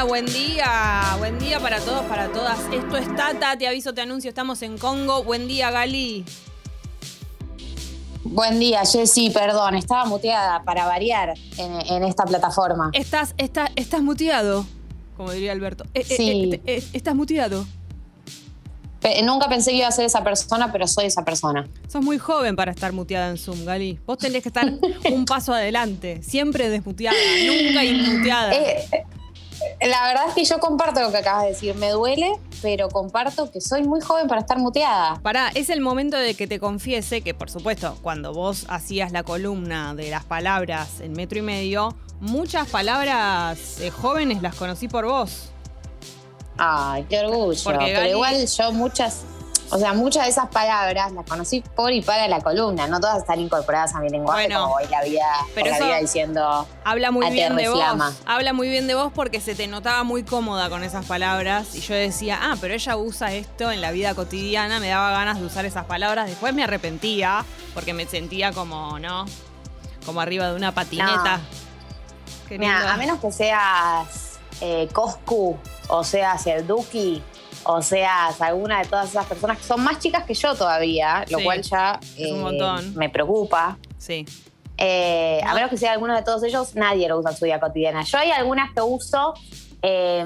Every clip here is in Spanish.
Hola, buen día. Buen día para todos, para todas. Esto es Tata, te aviso, te anuncio, estamos en Congo. Buen día, Gali. Buen día, Jessy, perdón, estaba muteada para variar en, en esta plataforma. Estás, está- estás muteado, como diría Alberto. Eh, eh, Sí. eh, eh, estás muteado. Pe- nunca pensé que iba a ser esa persona, pero soy esa persona. Sos muy joven para estar muteada en Zoom, Gali. Vos tenés que estar un paso adelante. Siempre desmuteada, nunca inmuteada. La verdad es que yo comparto lo que acabas de decir. Me duele, pero comparto que soy muy joven para estar muteada. Pará, es el momento de que te confiese que, por supuesto, cuando vos hacías la columna de las palabras en metro y medio, muchas palabras eh, jóvenes las conocí por vos. Ay, qué orgullo. Porque pero igual yo muchas, o sea, muchas de esas palabras las conocí por y para la columna. No todas están incorporadas a mi lenguaje Bueno, como voy la vida, pero la vida diciendo. Habla muy bien de vos. Habla muy bien de vos porque se te notaba muy cómoda con esas palabras. Y yo decía, ah, pero ella usa esto en la vida cotidiana, me daba ganas de usar esas palabras. Después me arrepentía porque me sentía como, ¿no? Como arriba de una patineta. Mira, a menos que seas eh, Coscu, o seas el Duki, o seas alguna de todas esas personas que son más chicas que yo todavía, lo Sí, cual ya un eh, me preocupa. Sí. Eh, A menos que sea alguno de todos ellos, nadie lo usa en su vida cotidiana. Yo hay algunas que uso, eh,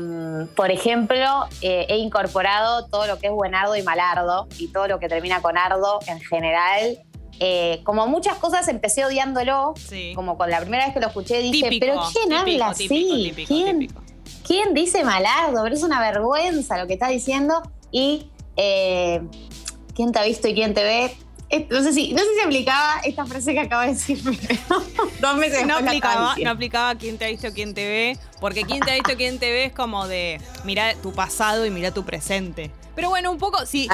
por ejemplo, eh, he incorporado todo lo que es buenardo y malardo, y todo lo que termina con ardo en general. Como muchas cosas empecé odiándolo, Sí. como con la primera vez que lo escuché dije, Típico, pero ¿quién típico, habla así? típico, típico, ¿Quién, típico. Quién dice malardo? Pero es una vergüenza lo que está diciendo. Y eh, ¿quién te ha visto y quién te ve? No sé si, no sé si aplicaba esta frase que acabo de decir, pero dos meses No aplicaba, no aplicaba quién te ha visto, quién te ve, porque quién te ha visto, quién te ve es como de mira tu pasado y mira tu presente. Pero bueno, un poco, sí,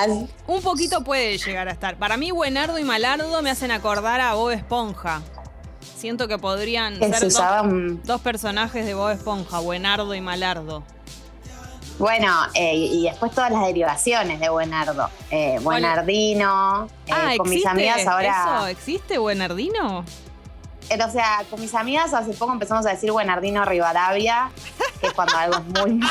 un poquito puede llegar a estar. Para mí, Buenardo y Malardo me hacen acordar a Bob Esponja. Siento que podrían que ser se dos, usaban. dos personajes de Bob Esponja, Buenardo y Malardo. Bueno, eh, y después todas las derivaciones de Buenardo. Eh, Buenardino. eh, ah, con mis ¿existe amigas eso? ahora. ¿Existe Buenardino? Eh, O sea, con mis amigas hace poco empezamos a decir Buenardino Rivadavia, que es cuando algo es muy.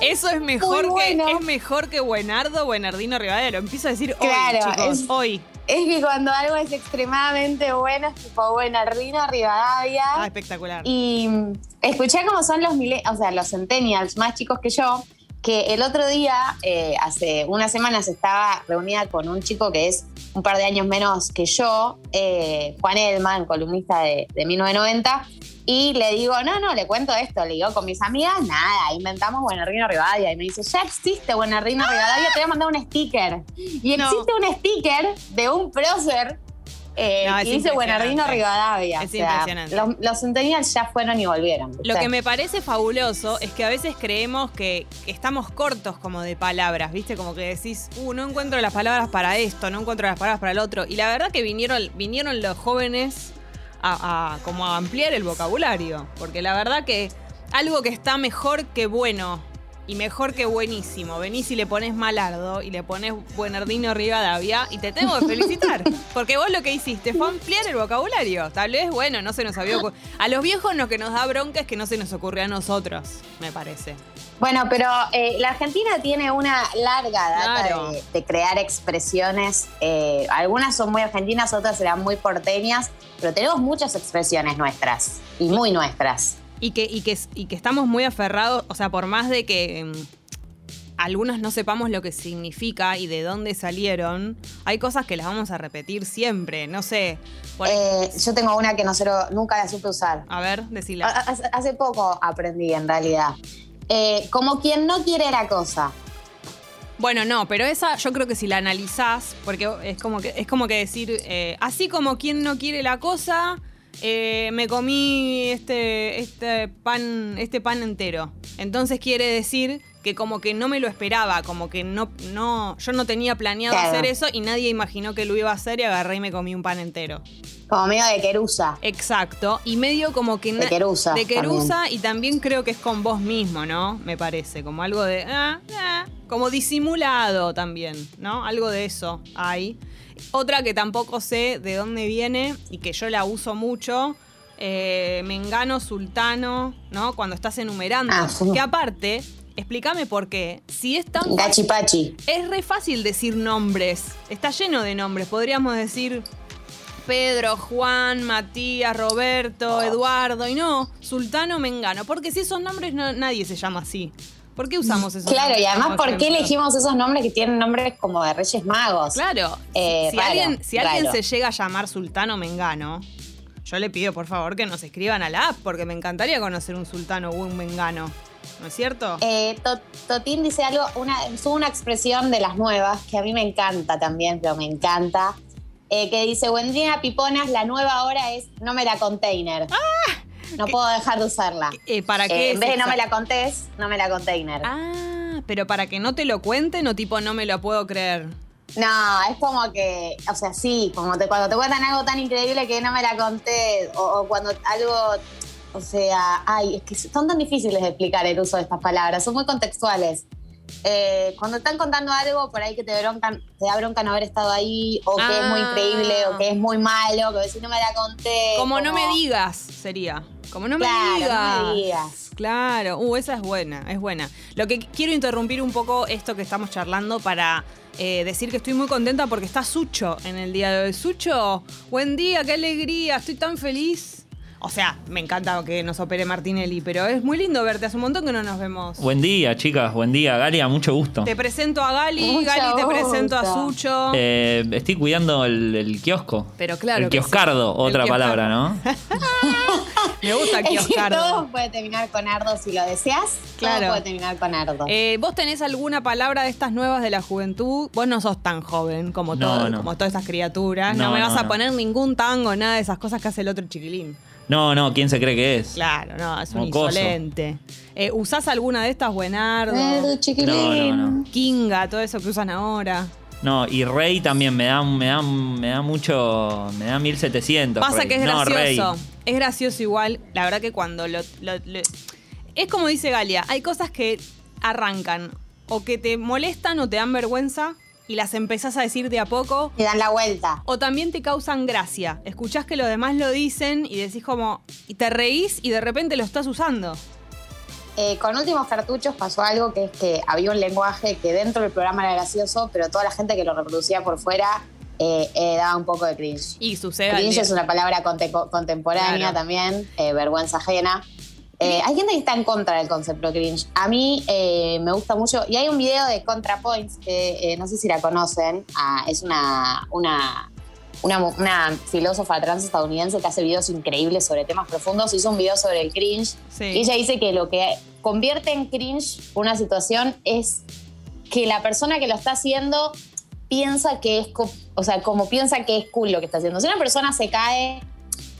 Eso es mejor, Muy que, bueno. es mejor que Buenardo, Buenardino Rivadavia. Lo empiezo a decir Claro, hoy, chicos, es- hoy. Es que cuando algo es extremadamente bueno es tipo Buenardino Rivadavia. Ah, espectacular. Y mm, escuché cómo son los mile- o sea, los centennials más chicos que yo, que el otro día, eh, hace unas semanas, estaba reunida con un chico que es un par de años menos que yo, eh, Juan Edman, columnista de, de 1990, y le digo, no, no, le cuento esto, le digo, con mis amigas, nada, inventamos Buenardino Rivadavia, y me dice, ya existe Buenardino Rivadavia, te voy a mandar un sticker. Y No. existe un sticker de un prócer eh, No, que dice Buenardino. Rivadavia. Es O sea, impresionante. Los, los centennials ya fueron y volvieron. Lo que me parece fabuloso es que a veces creemos que, que estamos cortos como de palabras, ¿viste? Como que decís, uh, no encuentro las palabras para esto, no encuentro las palabras para el otro. Y la verdad que vinieron, vinieron los jóvenes a, como a ampliar el vocabulario. Porque la verdad que algo que está mejor que bueno y mejor que buenísimo. Venís y le pones malardo y le pones buenardino Rivadavia y te tengo que felicitar. Porque vos lo que hiciste fue ampliar el vocabulario. Tal vez, bueno, no se nos había ocurrido. A los viejos lo que nos da bronca es que no se nos ocurrió a nosotros, me parece. Bueno, pero eh, la Argentina tiene una larga data Claro. de, de crear expresiones. eh, algunas son muy argentinas, otras serán muy porteñas, pero tenemos muchas expresiones nuestras y muy nuestras. Y que, y que, y que estamos muy aferrados, o sea, por más de que mm, algunos no sepamos lo que significa y de dónde salieron, hay cosas que las vamos a repetir siempre. No sé. por- Eh, yo tengo una que no lo- nunca la supe usar. a ver, decila. Ha- Hace, hace poco aprendí, en realidad. Eh, como quien no quiere la cosa. Bueno, no, pero esa yo creo que si la analizás, porque es como que, es como que decir, eh, así como quien no quiere la cosa, eh, me comí este, este pan, este pan entero. Entonces quiere decir que como que no me lo esperaba, como que no, no, yo no tenía planeado Claro. hacer eso y nadie imaginó que lo iba a hacer y agarré y me comí un pan entero. Como medio de querusa. Exacto. Y medio como que... De querusa De querusa y también creo que es con vos mismo, ¿no? Me parece. Como algo de... ah, ah, como disimulado también, ¿no? Algo de eso hay. Otra que tampoco sé de dónde viene y que yo la uso mucho eh, Mengano, Sultano, ¿no? Cuando estás enumerando. Ah, sí. Que aparte, explícame por qué. Si es tan Gachipachi. es re fácil decir nombres. Está lleno de nombres. Podríamos decir Pedro, Juan, Matías, Roberto, Eduardo. Y no, Sultano Mengano. Porque si esos nombres no- nadie se llama así. ¿Por qué usamos esos Claro, nombres y además, ¿por qué elegimos esos nombres que tienen nombres como de Reyes Magos? Claro. Eh, si raro, alguien, si alguien se llega a llamar Sultano Mengano, yo le pido por favor que nos escriban a la app, porque me encantaría conocer un sultano o un mengano. ¿No es cierto? Eh, To- Totín dice algo, una, usó una expresión de las nuevas que a mí me encanta también, pero me encanta. eh, que dice, buen día, piponas, la nueva hora es no me la container. No puedo dejar de usarla. Eh, ¿Para Eh, qué? en es vez de no me la contés, no me la container. Ah, pero para que no te lo cuenten o tipo no me lo puedo creer. No, es como que, o sea, sí, como te- cuando te cuentan algo tan increíble que no me la conté, o, o cuando algo, o sea, ay, es que son tan difíciles de explicar el uso de estas palabras, son muy contextuales. Eh, cuando están contando algo por ahí que te broncan, te da bronca no haber estado ahí, o que es muy Ah. increíble, o que es muy malo, que si no me la conté. Como no me digas, sería. Como no me Claro, digas. no me digas. Claro, uh, esa es buena, es buena. Lo que quiero interrumpir un poco esto que estamos charlando para eh, decir que estoy muy contenta porque está Sucho en el día de hoy. Sucho, buen día, qué alegría, estoy tan feliz. O sea, me encanta que nos opere Martinelli, pero es muy lindo verte, hace un montón que no nos vemos. Buen día, chicas, buen día. Galia, mucho gusto. Te presento a Gali, Mucho Gali te presento a. Sucho. Eh, estoy cuidando el, el kiosco. Pero claro El que kioscardo, sí. El otra kioscardo. palabra, ¿no? Me gusta que Kioscardo. todo puede terminar con ardo si lo deseas. Claro. Todo puede terminar con ardo. Eh, ¿Vos tenés alguna palabra de estas nuevas de la juventud? Vos no sos tan joven como, No, todo- no. como todas estas criaturas. No, No, me no, vas a no. poner ningún tango, nada de esas cosas que hace el otro chiquilín. No, no, ¿quién se cree que es? Claro, no, es un Mocoso. insolente. Eh, ¿Usás alguna de estas, Buenardo? El chiquilín. No, no, no. Kinga, todo eso que usan ahora. No, y Rey también me da, me da, me da mucho. Me da 1700. Pasa Rey. que es No, Rey. Es gracioso igual. La verdad que cuando lo, lo- lo- Es como dice Galia, hay cosas que arrancan o que te molestan o te dan vergüenza y las empezás a decir de a poco Y dan la vuelta. O también te causan gracia. Escuchás que los demás lo dicen y decís como. Y te reís y de repente lo estás usando. Eh, con últimos cartuchos pasó algo que es que había un lenguaje que dentro del programa era gracioso, pero toda la gente que lo reproducía por fuera eh, eh, daba un poco de cringe. Y sucede. Cringe es una palabra conte- contemporánea Claro. también, eh, vergüenza ajena. Hay gente que está en contra del concepto cringe. A mí me gusta mucho. Y hay un video de ContraPoints que no sé si la conocen. Ah, es una, una, una, mu- una filósofa trans estadounidense que hace videos increíbles sobre temas profundos. Hizo un video sobre el cringe. Sí. Y ella dice que lo que convierte en cringe una situación es que la persona que lo está haciendo piensa que es, o sea, como piensa que es cool lo que está haciendo. Si una persona se cae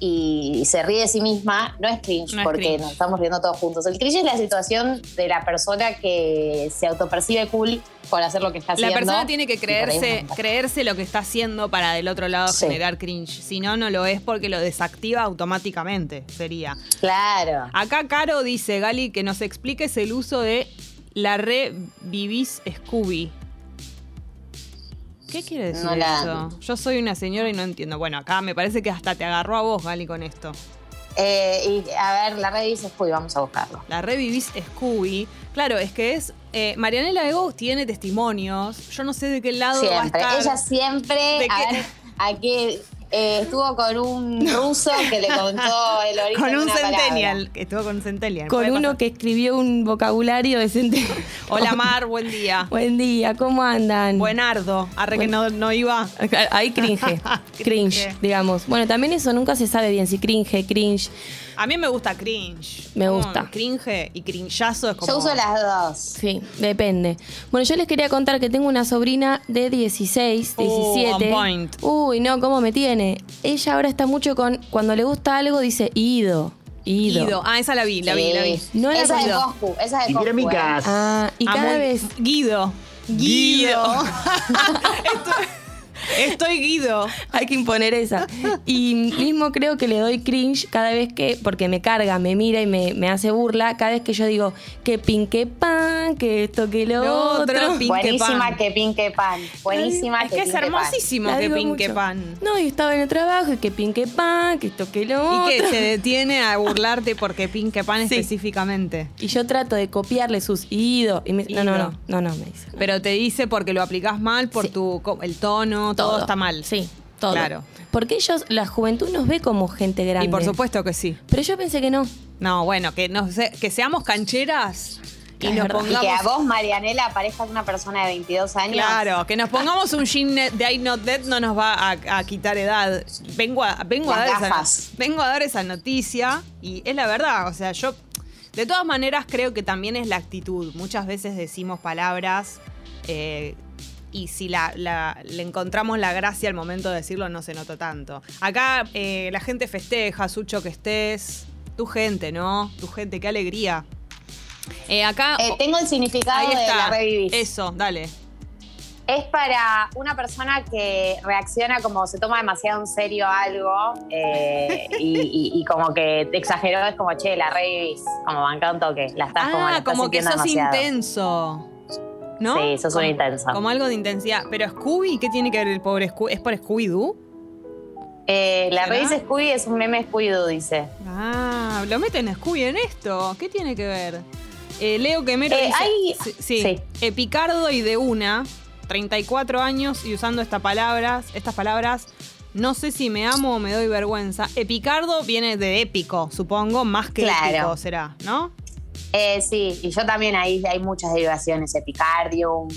y se ríe de sí misma, no es cringe, No es porque cringe. nos estamos riendo todos juntos. El cringe es la situación de la persona que se autopercibe cool por hacer lo que está La haciendo. persona tiene que creerse, creerse lo que está haciendo para del otro lado Sí. generar cringe. Si no, no lo es porque lo desactiva automáticamente, sería. Claro. Acá Caro dice, Gali, que nos expliques el uso de la re vivís Scooby. ¿Qué quiere decir No la- eso? Yo soy una señora y no entiendo. Bueno, acá me parece que hasta te agarró a vos, Gali, con esto. Eh, y a ver, la dice, uy, vamos a buscarlo. La revivís Scooby. Claro, es que es. eh, Marianela Ego tiene testimonios. Yo no sé de qué lado va a estar. Ella siempre, ¿De a ver, a qué eh, estuvo con un ruso que le contó el origen con de un una centennial. palabra. Que estuvo con un centennial. Con uno pasar. que escribió un vocabulario decente. Hola Mar, buen día. Buen día, ¿cómo andan? Buenardo. Arre que no, no iba. Ahí. Cringe. cringe, digamos. Bueno, también eso nunca se sabe bien si cringe, cringe. A mí me gusta cringe. Me gusta. Cringe y cringeazo es como. Yo uso las dos. Sí, depende. Bueno, yo les quería contar que tengo una sobrina de 16, Uh, 17. on point. Uy, no, ¿cómo me tiene? Ella ahora está mucho con. Cuando le gusta algo, dice ido. Ido. Guido. Ah, esa la vi, la vi, la vi. No la esa es de. Coscu, esa es de Coscu, mi eh. casa. Ah, y Ah, cada muy- vez. Guido. Guido. Esto- Estoy Guido. Hay que imponer esa. Y mismo creo que le doy cringe cada vez que, porque me carga, me mira y me, me hace burla, cada vez que yo digo que pin, que pan, que esto, que lo, Lo otro, otro. pin, que Buenísima pan. que pinque pan. Buenísima Es que que es pinque pan. hermosísimo que pinque mucho. pan. No, y estaba en el trabajo y que pin, que pan, que esto, que lo Y que otro. se detiene a burlarte porque pinque pan Sí. específicamente. Y yo trato de copiarle sus idos. Y me dice, no, no, Ido. no, no, no, me dice. no. Pero te dice porque lo aplicás mal, por Sí. tu el tono, todo, está mal. Sí, todo. Claro. Porque ellos, la juventud nos ve como gente grande. Y por supuesto que sí. Pero yo pensé que no. No, bueno, que, que seamos cancheras y nos. Y pongamos. que a vos, Marianela, parezcas una persona de 22 años. Claro, que nos pongamos un jean de I Not Dead no nos va a, a quitar edad. Vengo a, vengo, a dar gafas. esa, vengo a dar esa noticia y es la verdad. O sea, yo, de todas maneras, creo que también es la actitud. Muchas veces decimos palabras eh, y si la, la- le encontramos la gracia al momento de decirlo, no se nota tanto. Acá eh, la gente festeja, Sucho, que estés. Tu gente, ¿no? Tu gente, qué alegría. Eh, acá. Eh, tengo el significado ahí de la revivís. Eso, dale. Es para una persona que reacciona como se toma demasiado en serio algo eh, y, y- y como que te exageró, es como, che, la revivís, como banca un toque, la estás como, la Ah, estás como que sos demasiado. intenso. ¿No? Sí, sos un Como- intenso. Como algo de intensidad. Pero Scooby, ¿qué tiene que ver el pobre Scooby? ¿Es por Scooby-Doo? Eh, la ¿Será? revivís Scooby es un meme Scooby-Doo, dice. Ah, lo meten Scooby en esto. ¿Qué tiene que ver? Eh, Leo Quemero Eh, dice. hay- sí, sí. Epicardo y de una, 34 años y usando esta palabras, estas palabras. No sé si me amo o me doy vergüenza. Epicardo viene de épico, supongo, más que Claro. épico será, ¿no? Eh, sí, y yo también ahí hay muchas derivaciones, Epicardium.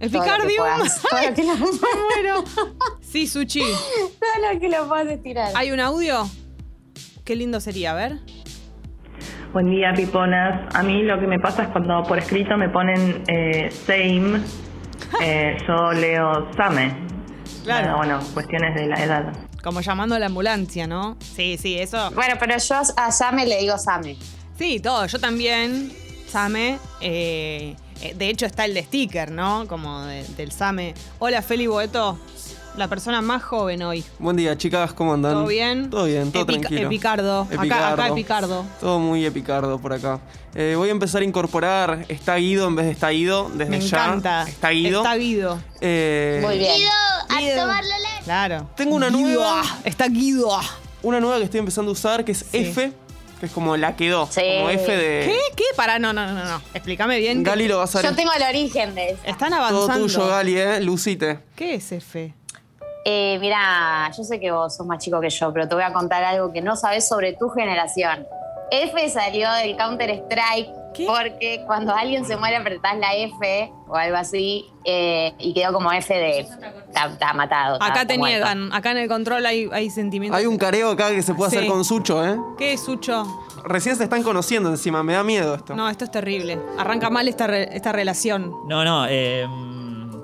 Epicardium. que lo, Bueno. Sí, Suchi. todo lo que lo puedas estirar. ¿Hay un audio? Qué lindo sería, a ver. Buen día, piponas. A mí lo que me pasa es cuando por escrito me ponen eh, same, eh, yo leo same. Claro. Bueno, bueno, cuestiones de la edad. Como llamando a la ambulancia, ¿no? Sí, sí, eso. Bueno, pero yo a Same le digo Same. Sí, todo. Yo también, Same. eh, eh, de hecho, está el de sticker, ¿no? Como de- del Same. Hola, Feli Boeto. La persona más joven hoy. Buen día, chicas, ¿cómo andan? ¿Todo bien? Todo bien, todo Epic- tranquilo. Epicardo. Acá, Epicardo. acá Epicardo. Todo muy epicardo por acá. Eh, voy a empezar a incorporar está Guido en vez de está Guido desde Me ya. encanta. Está Guido. Está Guido. Eh, Muy bien. Guido. Claro. Tengo una Guido. nueva. Está Guido. Una nueva que estoy empezando a usar que es Sí. F, que es como la quedó. Sí. Como F de. ¿Qué? ¿Qué? Pará, no, no, no, no. Explícame bien. Gali lo va a hacer. Yo tengo el origen de eso. Están Todo avanzando. tuyo, Gali, ¿eh? Lucite. ¿Qué es F? Eh, mira, yo sé que vos sos más chico que yo, pero te voy a contar algo que no sabes sobre tu generación. F salió del Counter Strike ¿Qué? porque cuando alguien se muere apretás la F o algo así eh, y quedó como F de está, está matado. está- Acá está te muerto. niegan. Acá en el control hay, hay sentimientos. Hay un careo acá que se puede Sí. hacer con Sucho, ¿eh? ¿Qué es, Sucho? Recién se están conociendo encima, me da miedo esto. No, esto es terrible. Arranca mal esta, re- esta relación. No, no. eh,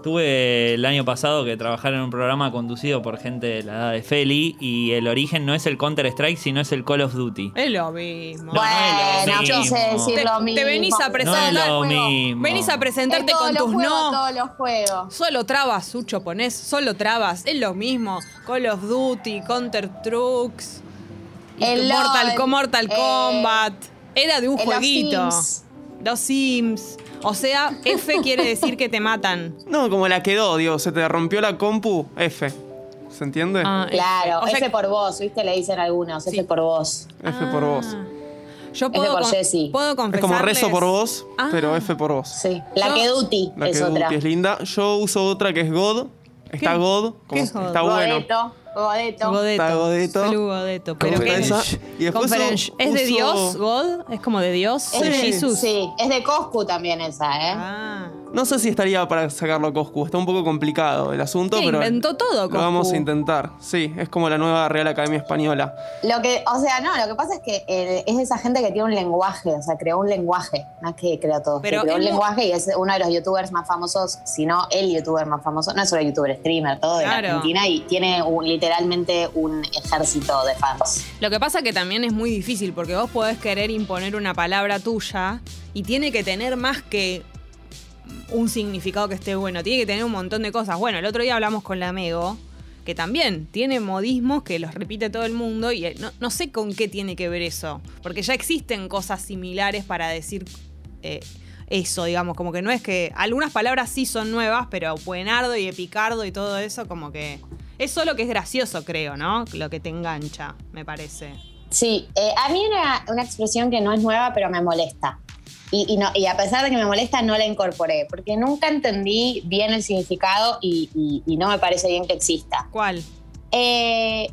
tuve el año pasado que trabajar en un programa conducido por gente de la edad de Feli y el origen no es el Counter Strike, sino es el Call of Duty. Es lo mismo. No, no es lo Bueno, yo sé decir Te- lo te mismo. venís a No presentar. es lo mismo. Venís a En presentarte con los tus juegos, no. todos los juegos. Solo trabas, Sucho, ponés. Solo trabas. Es lo mismo. Call of Duty, Counter Trucks. y El Mortal, LOL, Mortal eh, Kombat. Era de un los jueguito. Sims. Los Sims. O sea, F quiere decir que te matan. No, como la quedó, digo, se te rompió la compu, F. ¿Se entiende? Ah, Claro, O sea F por vos, ¿viste? Le dicen algunos, Sí. F por vos. F por vos. Ah. Yo puedo, por con- Jessy. puedo Es como rezo por vos, Ah. pero F por vos. Sí. La Yo- que Duty La es que otra. Duty es linda. Yo uso otra que es God. Está ¿Qué? God. ¿Qué Como es God? está bueno. Godeto, Godeto. Godeto. Está Godeto. Godeto. Pero Como ¿qué esa. es? Y después uso-. ¿Es de uso- Dios, God? ¿Es como de Dios? Es ¿De de- Jesús? Sí, es de Coscu también esa, ¿eh? Ah. No sé si estaría para sacarlo a Coscu. Está un poco complicado el asunto, ¿Qué, pero. inventó todo, Lo Coscu? vamos a intentar. Sí, es como la nueva Real Academia Española. Lo que, o sea, no, lo que pasa es que eh, es esa gente que tiene un lenguaje, o sea, creó un lenguaje, no es que creó todo, Pero que creó es un lenguaje y es uno de los youtubers más famosos, si no el youtuber más famoso, no es solo youtuber, streamer, todo de. Argentina y tiene un- literalmente un ejército de fans. Lo que pasa que también es muy difícil porque vos podés querer imponer una palabra tuya y tiene que tener más que un significado que esté bueno, tiene que tener un montón de cosas. Bueno, el otro día hablamos con la Mego que también tiene modismos que los repite todo el mundo y eh, no, no sé con qué tiene que ver eso, porque ya existen cosas similares para decir eh, eso, digamos, como que no es que algunas palabras sí son nuevas, pero buenardo y epicardo y todo eso como que es solo que es gracioso, creo, ¿no? Lo que te engancha, me parece. Sí, eh, a mí una, una expresión que no es nueva, pero me molesta. Y, y no, y a pesar de que me molesta, no la incorporé, porque nunca entendí bien el significado y, no me parece bien que exista. ¿Cuál? Eh,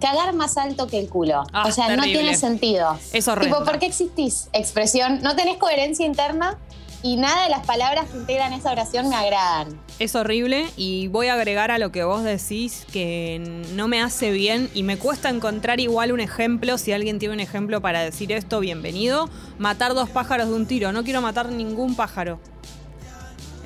cagar más alto que el culo. Ah, o sea, no tiene sentido. Es horrendo. Tipo, ¿por qué existís? Expresión, no tenés coherencia interna y nada de las palabras que integran esa oración me agradan. Es horrible y voy a agregar a lo que vos decís que no me hace bien y me cuesta encontrar igual un ejemplo. Si alguien tiene un ejemplo para decir esto, bienvenido. Matar dos pájaros de un tiro. No quiero matar ningún pájaro.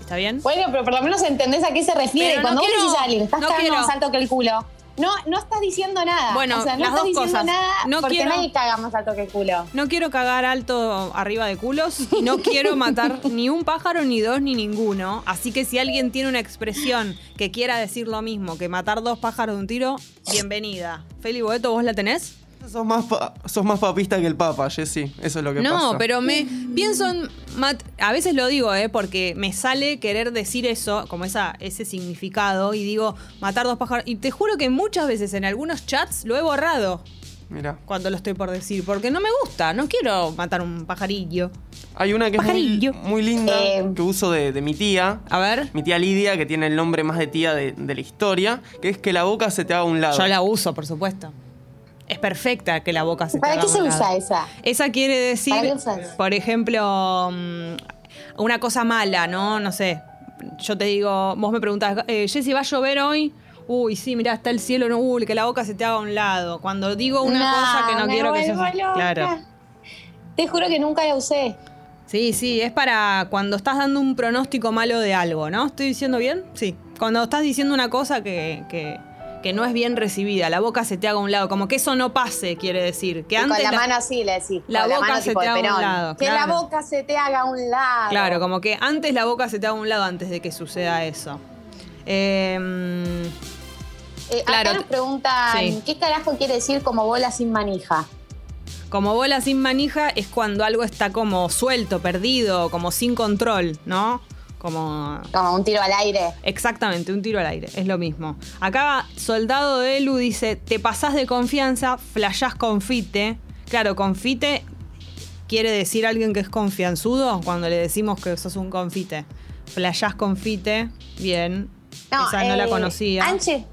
¿Está bien? Bueno, pero por lo menos entendés a qué se refiere. Pero no Cuando vos quiero- decís a alguien, estás no más alto que el culo. No, no estás diciendo nada. Bueno, o sea, no las estás dos diciendo cosas. nada No porque quiero- nadie caga más alto que culo. No quiero cagar alto arriba de culos y no quiero matar ni un pájaro, ni dos, ni ninguno. Así que si alguien tiene una expresión que quiera decir lo mismo que matar dos pájaros de un tiro, bienvenida. Feli Boeto, ¿vos la tenés? Sos más, sos más papista que el Papa, Jessy. Eso es lo que pasa. No, pero me pienso en. mat- a veces lo digo, ¿eh? Porque me sale querer decir eso, como esa, ese significado, y digo, matar dos pájaros. Y te juro que muchas veces en algunos chats lo he borrado Mira, cuando lo estoy por decir, porque no me gusta, no quiero matar un pajarillo. hay una que es muy, linda Eh. que uso de, de mi tía. A ver, Mi tía Lidia, que tiene el nombre más de tía de, de la historia, que es que la boca se te haga a un lado. yo la uso, por supuesto. Es perfecta que la boca se ¿Para qué se usa esa? Esa quiere decir, por ejemplo, mm, una cosa mala, ¿no? No sé. Yo te digo, vos me preguntás, eh, Jessy, ¿va a llover hoy? Uy, sí, mirá, está el cielo, no, uy, que la boca se te haga a un lado. Cuando digo una cosa que no me quiero que se loca. Claro. Te juro que nunca la usé. Sí, sí, es para cuando estás dando un pronóstico malo de algo, ¿no? ¿Estoy diciendo bien? Sí. Cuando estás diciendo una cosa que, que, que no es bien recibida, la boca se te haga a un lado, como que eso no pase, quiere decir. Que Y antes con la la- mano así le decís. la boca mano se te haga a un lado, Que claro. la boca se te haga a un lado. Claro, como que antes la boca se te haga a un lado antes de que suceda eso. Eh, Eh, claro, acá nos preguntan, sí. ¿qué carajo quiere decir como bola sin manija? como bola sin manija es cuando algo está como suelto, perdido, como sin control, ¿no? Como Como un tiro al aire. Exactamente, un tiro al aire, es lo mismo. Acá Soldado de Elu dice, te pasás de confianza, flashás confite. Claro, confite quiere decir alguien que es confianzudo cuando le decimos que sos un confite. Flashás confite, bien. Esa no la eh, conocía. Han, lle-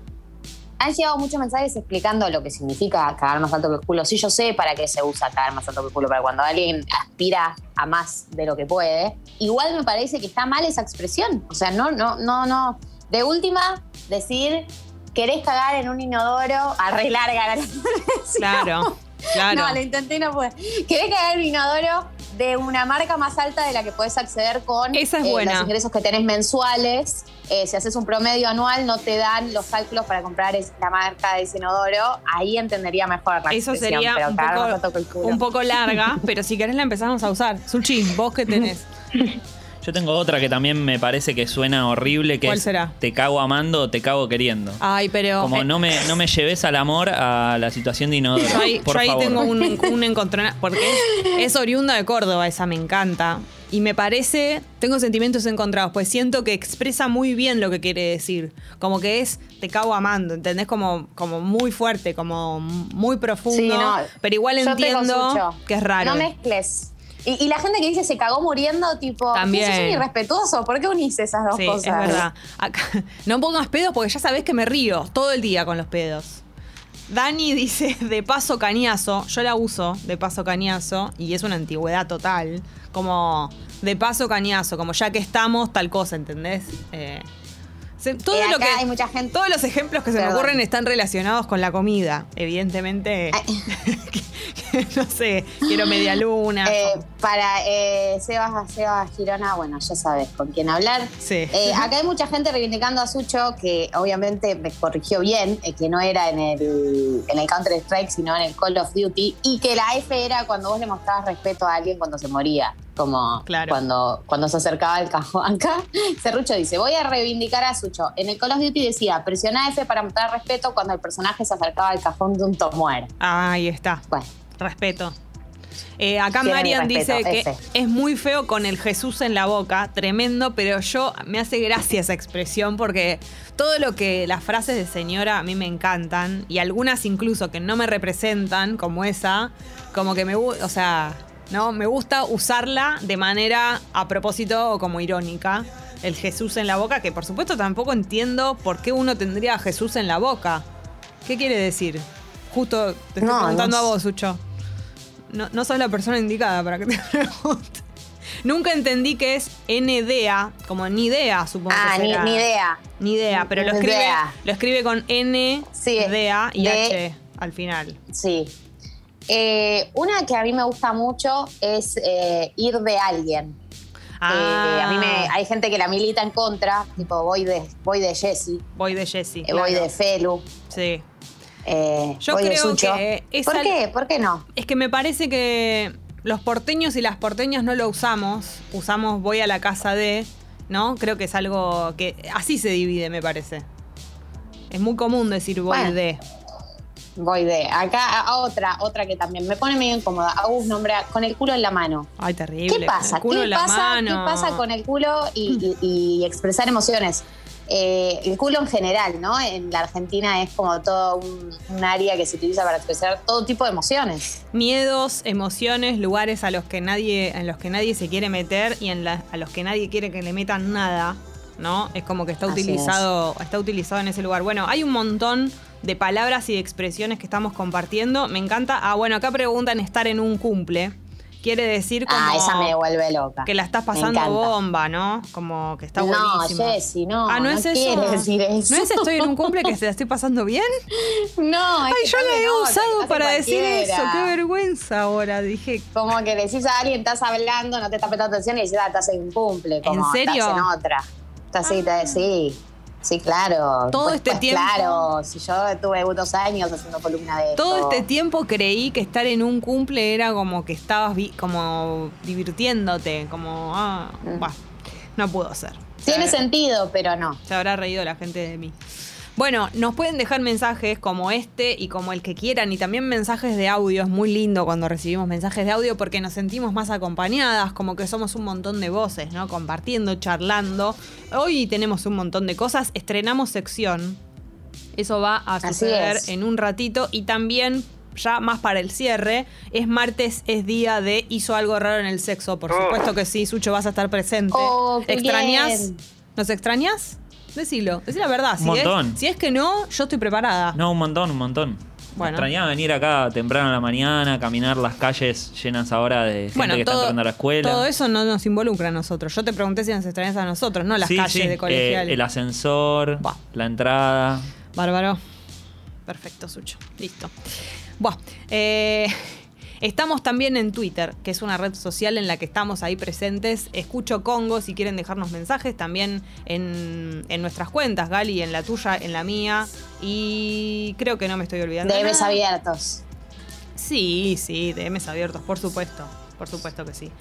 han llegado muchos mensajes explicando lo que significa cagar más alto que el culo. Sí, yo sé para qué se usa cagar más alto que el culo, para cuando alguien aspira a más de lo que puede. Igual me parece que está mal esa expresión. O sea, no, no, no, no. De última, decir, querés cagar en un inodoro, arreglar la Claro, claro. No, lo intenté y no pude. Querés cagar en un inodoro de una marca más alta de la que puedes acceder con Esa es eh, buena. los ingresos que tenés mensuales. Eh, si haces un promedio anual, no te dan los cálculos para comprar es- la marca de ese inodoro. Ahí entendería mejor la Eso sería pero un poco, que el culo. un poco larga, pero si querés la empezamos a usar. Suchi, vos qué tenés. Yo tengo otra que también me parece que suena horrible, que ¿Cuál es será? te cago amando o te cago queriendo. Ay, pero. Como eh, no me, no me lleves al amor a la situación de inodoro. Yo ahí, por yo ahí favor. tengo un, un encontronazo, porque es, es oriunda de Córdoba, esa me encanta. Y me parece, tengo sentimientos encontrados, pues siento que expresa muy bien lo que quiere decir. Como que es, te cago amando, ¿entendés? Como, como muy fuerte, como muy profundo. Sí, no. pero igual Yo entiendo que es raro. No mezcles. Y, y la gente que dice se cagó muriendo, tipo, También. "Sos un irrespetuoso. ¿Por qué unís esas dos Sí, cosas? es verdad. Acá- no pongas pedos porque ya sabés que me río todo el día con los pedos. Dani dice de paso cañazo. Yo la uso de paso cañazo y es una antigüedad total. Como de paso cañazo, como ya que estamos, tal cosa, ¿entendés? Eh, se- todo Eh, lo que, hay mucha gente- Todos los ejemplos que se me ocurren están relacionados con la comida. Evidentemente, no sé, quiero media luna. Eh, para eh, Sebas, Sebas Girona, bueno, ya sabes con quién hablar. Sí. Eh, acá hay mucha gente reivindicando a Sucho, que obviamente me corrigió bien, eh, que no era en el, en el Counter-Strike, sino en el Call of Duty, y que la F era cuando vos le mostrabas respeto a alguien cuando se moría. Como Claro. cuando, cuando se acercaba el cajón. Acá, Serrucho dice, voy a reivindicar a Sucho. En el Call of Duty decía, presiona F para mostrar respeto cuando el personaje se acercaba al cajón de un tomuer. Ahí está. Bueno, Respeto. Eh, acá Marian respeto, dice que es muy feo con el Jesús en la boca, tremendo, pero yo me hace gracia esa expresión porque todo lo que las frases de señora a mí me encantan y algunas incluso que no me representan, como esa, como que me gusta, o sea, no, me gusta usarla de manera a propósito o como irónica. El Jesús en la boca, que por supuesto tampoco entiendo por qué uno tendría a Jesús en la boca. ¿Qué quiere decir? Justo te estoy No, preguntando no a vos, Sucho. No, no sos la persona indicada para que te pregunte. Nunca entendí que es NDA, como ni idea, supongo ah, que ni, será. ni idea. Ni idea, pero lo Ni escribe, lo escribe con N, Sí, D, A y H al final. Sí. Eh, una que a mí me gusta mucho es eh, ir de alguien. Ah, Eh, a mí me, hay gente que la milita en contra, tipo voy de, voy de Jessy, voy de Jessy. eh, voy de Felu, Sí. Yo voy de creo Sucho. que ¿Por qué? ¿Por qué no? Es que me parece que los porteños y las porteñas no lo usamos. Usamos voy a la casa de, ¿no? Creo que es algo que así se divide, me parece. Es muy común decir voy Bueno. de. Voy de. Acá a otra, otra que también me pone medio incómoda. Agus nombra con el culo en la mano. Ay, terrible. ¿Qué pasa? ¿Qué en pasa. ¿Qué pasa con el culo y, y- y expresar emociones? Eh, el culo en general, ¿no? En la Argentina es como todo un, un área que se utiliza para expresar todo tipo de emociones. Miedos, emociones, lugares a los que nadie, en los que nadie se quiere meter y en la- a los que nadie quiere que le metan nada, ¿no? Es como que está Así utilizado, está utilizado en ese lugar. Bueno, hay un montón de palabras y de expresiones que estamos compartiendo. Me encanta. Ah, bueno, acá preguntan estar en un cumple. Quiere decir como Ah, esa me vuelve loca. que la estás pasando bomba, ¿no? Como que está No, buenísimo. Jessy, no, Ah, no, no es eso. decir eso. No es estoy en un cumple que se la estoy pasando bien. No, es Ay, que yo la he no, usado para decir eso. Qué vergüenza ahora. Dije, Como que decís a alguien, estás hablando, no te está prestando atención y decís, ah, estás en un cumple. Como, ¿En serio? Estás en otra. Estás así, te- sí. Sí, claro. Todo Pues, este pues, tiempo- Claro, si yo tuve dos años haciendo columna de Todo esto. este tiempo creí que estar en un cumple era como que estabas vi- como divirtiéndote, como, ah, Mm. bah, no pudo ser. Tiene se, sentido, pero no. se habrá reído la gente de mí. Bueno, nos pueden dejar mensajes como este y como el que quieran y también mensajes de audio. Es muy lindo cuando recibimos mensajes de audio porque nos sentimos más acompañadas, como que somos un montón de voces, ¿no? Compartiendo, charlando. Hoy tenemos un montón de cosas. Estrenamos sección. Eso va a suceder en un ratito y también ya más para el cierre, es martes, es día de hizo algo raro en el sexo. Por supuesto que sí, Sucho, vas a estar presente. Oh, qué ¿Extrañas? bien. ¿Nos extrañas? Decilo, decí la verdad. Si Un es- montón. si es que no, yo estoy preparada. No, un montón, un montón. Bueno. Extrañaba venir acá temprano a la mañana, caminar las calles llenas ahora de gente Bueno, que está todo, entrando a la escuela. todo eso no nos involucra a nosotros. Yo te pregunté si nos extrañas a nosotros, no las Sí, calles sí, de eh, colegial. el ascensor, la entrada. Bárbaro. Perfecto, Sucho. Listo. Buah, eh, estamos también en Twitter, que es una red social en la que estamos ahí presentes. Escucho Congo si quieren dejarnos mensajes. También en, en nuestras cuentas, Gali, en la tuya, en la mía. Y creo que no me estoy olvidando. DMs nada. abiertos. Sí, sí, DMs abiertos, por supuesto. Por supuesto que sí.